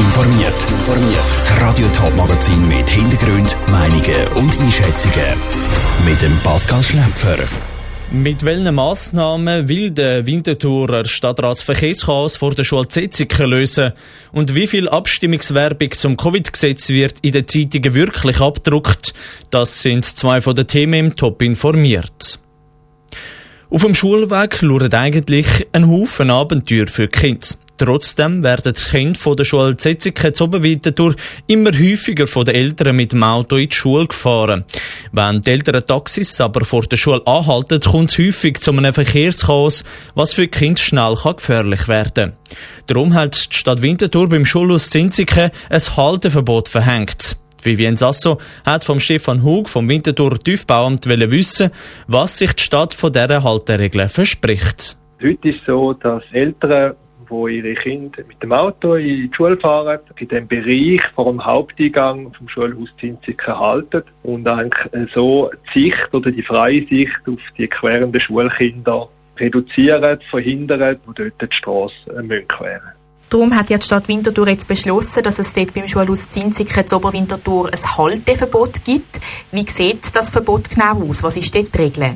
informiert. Das Radio Top Magazin mit Hintergrund, Meinungen und Einschätzungen mit dem Pascal Schläpfer. Mit welchen Massnahmen will der Winterthurer Stadtratsverkehrschaos vor der Schule Zetziken lösen? Und wie viel Abstimmungswerbung zum Covid-Gesetz wird in den Zeitungen wirklich abgedruckt? Das sind zwei von den Themen im Top informiert. Auf dem Schulweg lauert eigentlich ein Haufen Abenteuer für die Kinder. Trotzdem werden die Kinder von der Schule Zetziken zu Oberwinterthur immer häufiger von den Eltern mit dem Auto in die Schule gefahren. Wenn die älteren Taxis aber vor der Schule anhalten, kommt es häufig zu einem Verkehrschaos, was für die Kinder schnell gefährlich werden kann. Darum hat die Stadt Winterthur beim Schulhaus Zinziken ein Halteverbot verhängt. Vivien Sasso hat vom Stefan Hug vom Winterthur Tiefbauamt wissen, was sich die Stadt von dieser Halteregel verspricht. Heute ist es so, dass Eltern wo ihre Kinder mit dem Auto in die Schule fahren, in dem Bereich vor dem Haupteingang vom Schulhaus Zinziken halten und eigentlich so die Sicht oder die freie Sicht auf die querenden Schulkinder reduzieren, verhindern, die dort die Straße müssen queren Darum hat ja die Stadt Winterthur jetzt beschlossen, dass es dort beim Schulhaus Zinziken zu Oberwinterthur ein Halteverbot gibt. Wie sieht das Verbot genau aus? Was ist dort die Regel?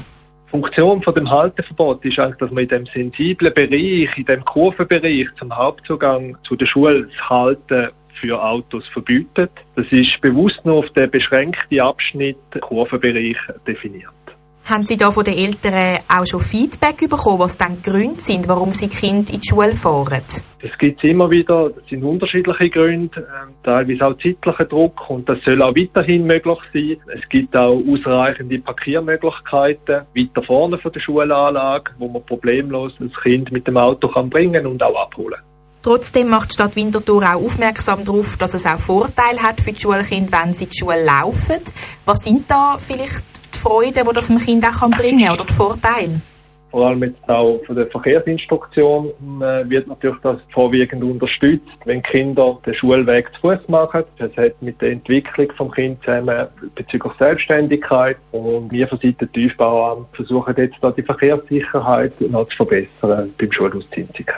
Funktion von dem Halteverbot ist eigentlich, dass man in dem sensiblen Bereich, in dem Kurvenbereich zum Hauptzugang zu der Schule das Halten für Autos verbietet. Das ist bewusst nur auf den beschränkten Abschnitt Kurvenbereich definiert. Haben Sie da von den Eltern auch schon Feedback bekommen, was dann die Gründe sind, warum sie Kind in die Schule fahren? Das gibt es immer wieder. Das sind unterschiedliche Gründe, äh, teilweise auch zeitlicher Druck und das soll auch weiterhin möglich sein. Es gibt auch ausreichende Parkiermöglichkeiten weiter vorne von der Schulanlage, wo man problemlos das Kind mit dem Auto kann bringen und auch abholen. Trotzdem macht die Stadt Winterthur auch aufmerksam darauf, dass es auch Vorteile hat für die Schulkinder, wenn sie in die Schule laufen. Was sind da vielleicht Freude, die das dem Kind auch bringen kann oder die Vorteile? Vor allem jetzt auch von der Verkehrsinstruktion äh, wird natürlich das vorwiegend unterstützt, wenn Kinder den Schulweg zu Fuß machen. Das hat mit der Entwicklung vom Kind zusammen bezüglich Selbstständigkeit und wir von Seiten Tiefbauamt versuchen jetzt da die Verkehrssicherheit noch zu verbessern beim Schulhaus Zinziken.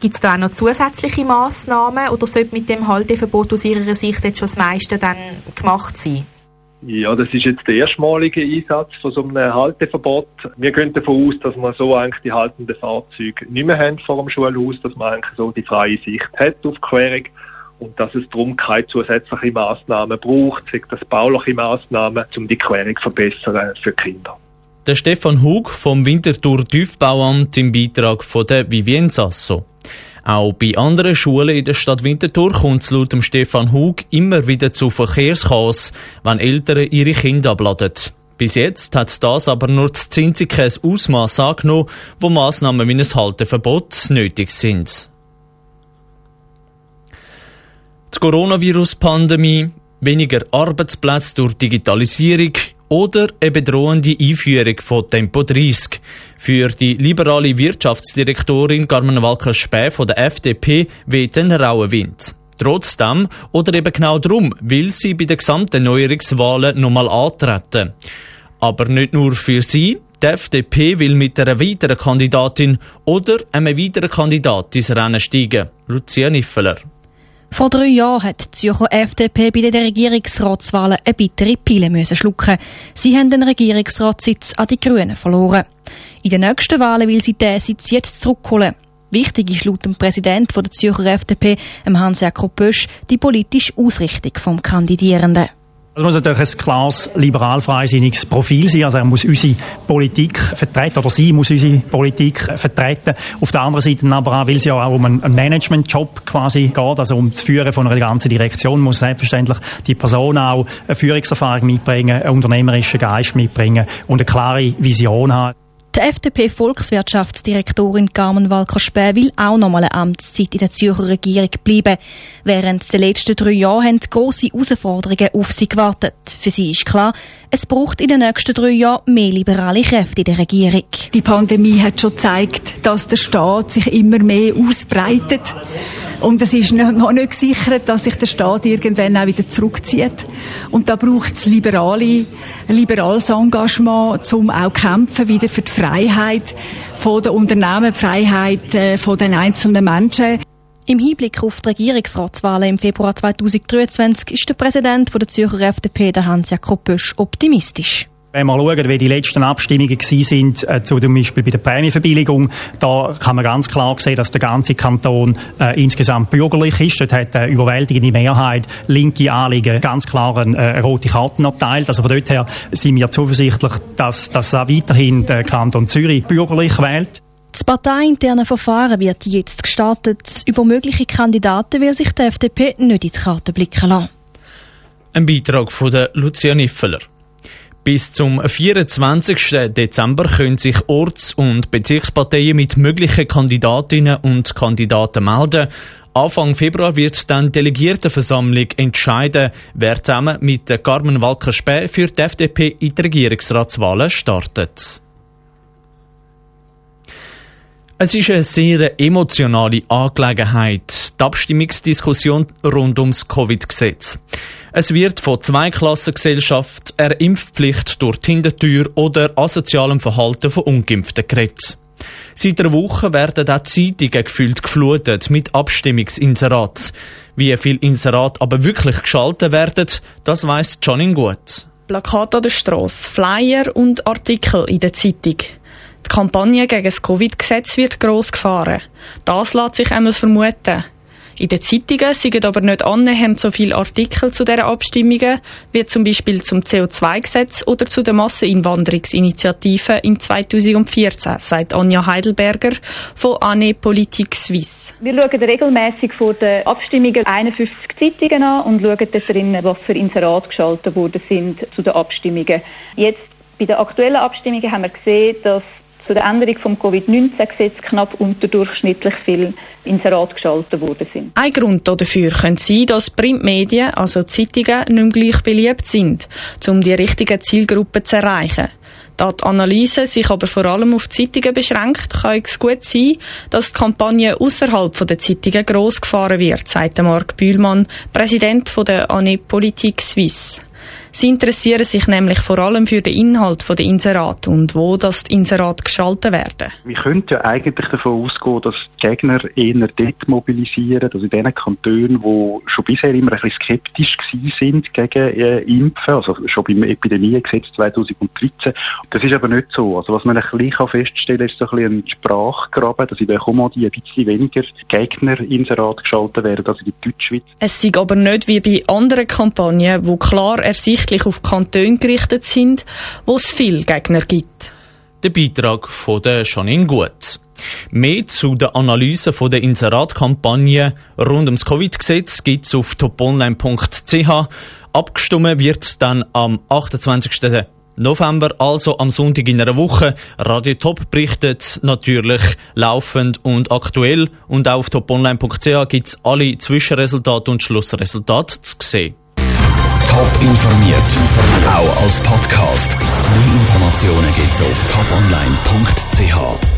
Gibt es da auch noch zusätzliche Massnahmen oder sollte mit dem Halteverbot aus Ihrer Sicht jetzt schon das meiste dann gemacht sein? Ja, das ist jetzt der erstmalige Einsatz von so einem Halteverbot. Wir gehen davon aus, dass wir so eigentlich die haltenden Fahrzeuge nicht mehr haben vor dem Schulhaus, dass man eigentlich so die freie Sicht hat auf die Querung und dass es darum keine zusätzlichen Massnahmen braucht, sei das bauliche Massnahmen, um die Querung zu verbessern für Kinder. Der Stefan Hug vom Winterthur Tiefbauamt im Beitrag von der Vivien Sasso. Auch bei anderen Schulen in der Stadt Winterthur kommt es laut Stefan Hug immer wieder zu Verkehrschaos, wenn Eltern ihre Kinder abladen. Bis jetzt hat das aber nur das Zinzige Ausmaß angenommen, wo Massnahmen wie ein Halteverbot nötig sind. Die Coronavirus-Pandemie, weniger Arbeitsplätze durch Digitalisierung oder eine bedrohende Einführung von Tempo 30. Für die liberale Wirtschaftsdirektorin Carmen Walker-Späh von der FDP weht ein rauer Wind. Trotzdem, oder eben genau darum, will sie bei den gesamten Neuerungswahlen nochmal antreten. Aber nicht nur für sie, die FDP will mit einer weiteren Kandidatin oder einem weiteren Kandidat ins Rennen steigen. Lucia Niffeler. Vor drei Jahren hat die Zürcher FDP bei den Regierungsratswahlen eine bittere Pille schlucken. Sie haben den Regierungsratssitz an die Grünen verloren. In den nächsten Wahlen will sie diesen Sitz jetzt zurückholen. Wichtig ist laut dem Präsidenten der Zürcher FDP, Hans-Jakob Bösch, die politische Ausrichtung vom Kandidierenden. Es muss natürlich ein klares liberal-freisinniges Profil sein. Also er muss unsere Politik vertreten, oder sie muss unsere Politik vertreten. Auf der anderen Seite aber auch, weil es ja auch um einen Management-Job quasi geht, also um das Führen von einer ganzen Direktion, muss selbstverständlich die Person auch eine Führungserfahrung mitbringen, einen unternehmerischen Geist mitbringen und eine klare Vision haben. Die FDP-Volkswirtschaftsdirektorin Carmen Walker-Späh will auch noch mal eine Amtszeit in der Zürcher Regierung bleiben. Während der letzten drei Jahre haben grosse Herausforderungen auf sie gewartet. Für sie ist klar, es braucht in den nächsten drei Jahren mehr liberale Kräfte in der Regierung. Die Pandemie hat schon gezeigt, dass der Staat sich immer mehr ausbreitet. Und es ist noch nicht gesichert, dass sich der Staat irgendwann auch wieder zurückzieht. Und da braucht es liberale, liberales Engagement, um auch kämpfen wieder für die Freiheit von der Unternehmen, die Freiheit äh, von den einzelnen Menschen. Im Hinblick auf die Regierungsratswahlen im Februar 2023 ist der Präsident der Zürcher FDP, der Hans-Jakob Bösch, optimistisch. Wenn wir schauen, wie die letzten Abstimmungen sind, äh, zu zum Beispiel bei der Prämienverbilligung, da kann man ganz klar sehen, dass der ganze Kanton äh, insgesamt bürgerlich ist. Dort hat eine überwältigende Mehrheit linke Anliegen ganz klar eine äh, rote Karten erteilt. Also von dort her sind wir zuversichtlich, dass, dass auch weiterhin der Kanton Zürich bürgerlich wählt. Das parteiinterne Verfahren wird jetzt gestartet. Über mögliche Kandidaten will sich die FDP nicht in die Karte blicken lassen. Ein Beitrag von der Lucia Niffeler. Bis zum 24. Dezember können sich Orts- und Bezirksparteien mit möglichen Kandidatinnen und Kandidaten melden. Anfang Februar wird dann die Delegiertenversammlung entscheiden, wer zusammen mit Carmen Walker-Späh für die FDP in die Regierungsratswahlen startet. Es ist eine sehr emotionale Angelegenheit, die Abstimmungsdiskussion rund ums Covid-Gesetz. Es wird von Zweiklassengesellschaft, einer Impfpflicht durch die Hintertür oder asozialem Verhalten von Ungeimpften geredet. Seit einer Woche werden auch Zeitungen gefühlt geflutet mit Abstimmungsinserats. Wie viel Inserat aber wirklich geschaltet werden, das weiss Johnny gut. Plakate an der Strasse, Flyer und Artikel in der Zeitung. Die Kampagne gegen das Covid-Gesetz wird gross gefahren. Das lässt sich einmal vermuten. In den Zeitungen sind aber nicht annähernd so viele Artikel zu dieser Abstimmungen, wie zum Beispiel zum CO2-Gesetz oder zu der Masseneinwanderungsinitiative in 2014, sagt Anja Heidelberger von Anne Politik Suisse. Wir schauen regelmäßig vor den Abstimmungen 51 Zeitungen an und schauen da drin, was für Inserate geschaltet worden sind zu den Abstimmungen. Jetzt bei den aktuellen Abstimmungen haben wir gesehen, dass zu der Änderung vom Covid-19-Gesetz knapp unterdurchschnittlich viel Inserat geschaltet worden sind. Ein Grund dafür könnte sein, dass Printmedien, also Zeitungen, nicht mehr gleich beliebt sind, um die richtigen Zielgruppen zu erreichen. Da die Analyse sich aber vor allem auf Zeitungen beschränkt, kann es gut sein, dass die Kampagne außerhalb der Zeitungen gross gefahren wird, sagt Marc Bühlmann, Präsident der ANE Politik Suisse. Sie interessieren sich nämlich vor allem für den Inhalt der Inserat und wo das Inserat geschaltet werden. Wir könnten ja eigentlich davon ausgehen, dass die Gegner eher dort mobilisieren, also in den Kantonen, die schon bisher immer ein bisschen skeptisch sind gegen äh, Impfen, also schon beim Epidemiegesetz 2013. Das ist aber nicht so. Also was man ein bisschen feststellen kann, ist so ein bisschen ein Sprachgraben, dass in der Kommodie ein bisschen weniger Gegner Inserat geschaltet werden als in der Deutschschweiz. Es ist aber nicht wie bei anderen Kampagnen, wo klar ersichtlich offensichtlich auf Kantone gerichtet sind, wo es viele Gegner gibt. Der Beitrag von der Janine Gut. Mehr zu der Analyse der Inseratkampagne rund ums Covid-Gesetz gibt's auf toponline.ch. Abgestimmt wird dann am 28. November, also am Sonntag in einer Woche. Radio Top berichtet natürlich laufend und aktuell und auch auf toponline.ch gibt's alle Zwischenresultate und Schlussresultate zu sehen. Top informiert, auch als Podcast. Mehr Informationen gibt's auf toponline.ch.